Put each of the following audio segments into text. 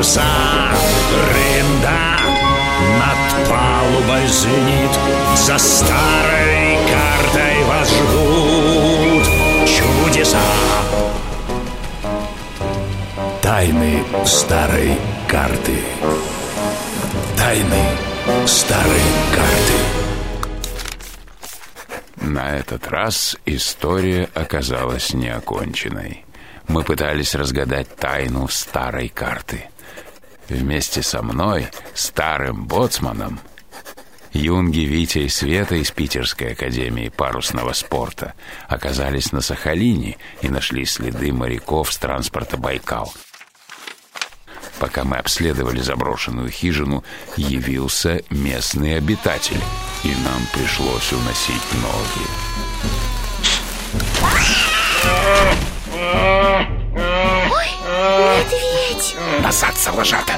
паруса Рында над палубой звенит За старой картой вас ждут чудеса Тайны старой карты Тайны старой карты На этот раз история оказалась неоконченной. Мы пытались разгадать тайну старой карты. Вместе со мной, старым боцманом, Юнги, Витя и Света из Питерской академии парусного спорта оказались на Сахалине и нашли следы моряков с транспорта «Байкал». Пока мы обследовали заброшенную хижину, явился местный обитатель, и нам пришлось уносить ноги. Назад, салажата!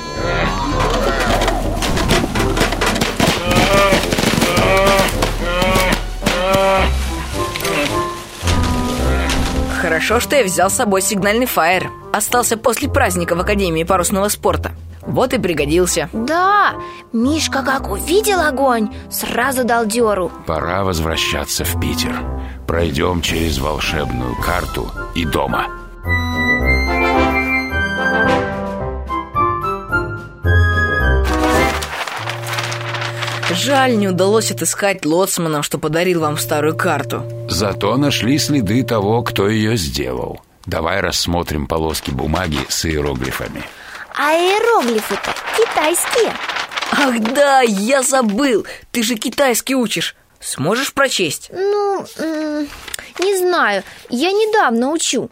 Хорошо, что я взял с собой сигнальный фаер Остался после праздника в Академии парусного спорта Вот и пригодился Да, Мишка как увидел огонь, сразу дал дёру Пора возвращаться в Питер. Пройдем через волшебную карту и дома. Жаль, не удалось отыскать лоцмана, что подарил вам старую карту. Зато нашли следы того, кто ее сделал. Давай рассмотрим полоски бумаги с иероглифами. А иероглифы-то китайские. Ах да, я забыл, ты же китайский учишь. Сможешь прочесть? Ну, не знаю, я недавно учу.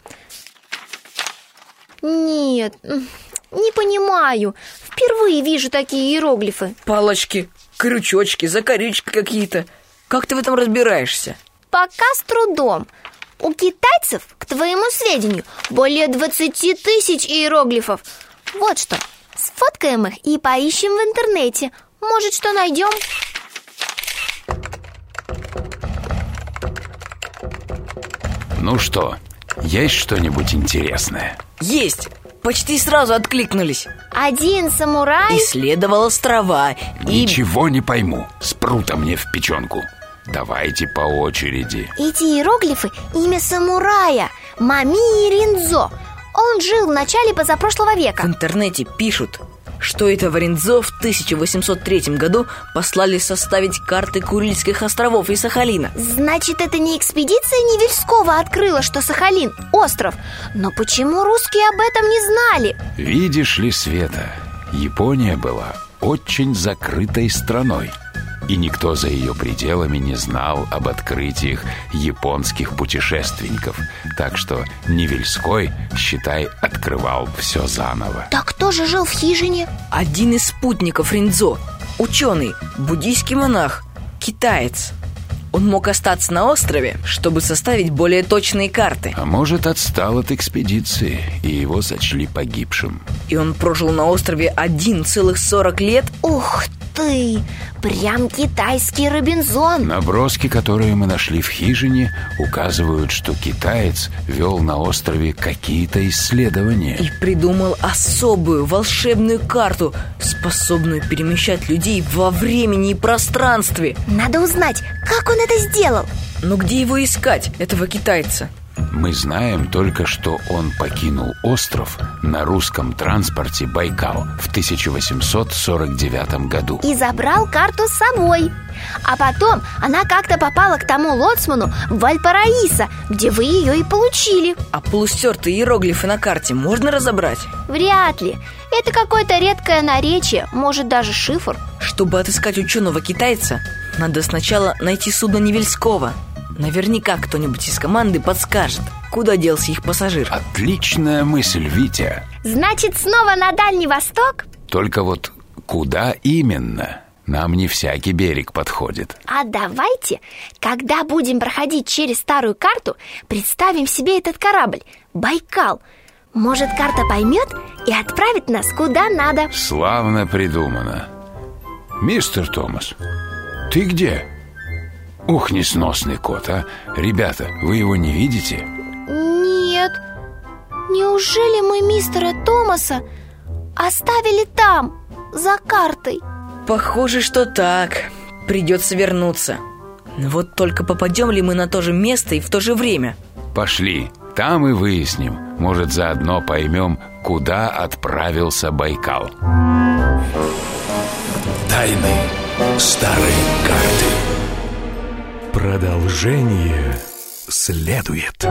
Нет, не понимаю. Впервые вижу такие иероглифы. Палочки, крючочки, закорючки какие-то Как ты в этом разбираешься? Пока с трудом У китайцев, к твоему сведению, более 20 тысяч иероглифов Вот что, сфоткаем их и поищем в интернете Может, что найдем? Ну что, есть что-нибудь интересное? Есть! Почти сразу откликнулись Один самурай Исследовал острова и... Ничего не пойму. Спрута мне в печенку. Давайте по очереди. Эти иероглифы – имя самурая Мамии Ринзо Он жил в начале позапрошлого В века интернете пишут, что это Варензо в 1803 году послали составить карты Курильских островов и Сахалина Значит, это не экспедиция Невельского открыла, что Сахалин – остров Но почему русские об этом не знали? Видишь ли, Света, Япония была очень закрытой страной. И никто за ее пределами не знал об открытиях японских путешественников. Так что Невельской, считай, открывал все заново. Так кто же жил в хижине? Один из спутников Ринзо Ученый, буддийский монах, китаец Он мог остаться на острове, чтобы составить более точные карты А может, отстал от экспедиции, и его сочли погибшим. И он прожил на острове один целых 40 лет Ух ты! Прям китайский Робинзон Наброски, которые мы нашли в хижине, указывают, что китаец вел на острове какие-то исследования. И придумал особую волшебную карту Способную перемещать людей во времени и пространстве Надо узнать, как он это сделал Но где его искать, этого китайца? Мы знаем только, что он покинул остров на русском транспорте «Байкал» в 1849 году. И забрал карту с собой. А потом она как-то попала к тому лоцману в Вальпараисо Где вы ее и получили. А полустертые иероглифы на карте можно разобрать? Вряд ли. Это какое-то редкое наречие, может даже шифр. Чтобы отыскать ученого китайца, надо сначала найти судно Невельского Наверняка кто-нибудь из команды подскажет, куда делся их пассажир Отличная мысль, Витя. Значит, снова на Дальний Восток? Только вот куда именно? Нам не всякий берег подходит. А давайте, когда будем проходить через старую карту, представим себе этот корабль Байкал. Может, карта поймет и отправит нас куда надо. Славно придумано. Мистер Томас, ты где? Ух, несносный кот, а Ребята, вы его не видите? Нет Неужели мы мистера Томаса оставили там, за картой? Похоже, что так Придется вернуться Вот только попадем ли мы на то же место и в то же время? Пошли, там и выясним Может, заодно поймем, куда отправился Байкал Тайны старой карты. Продолжение следует.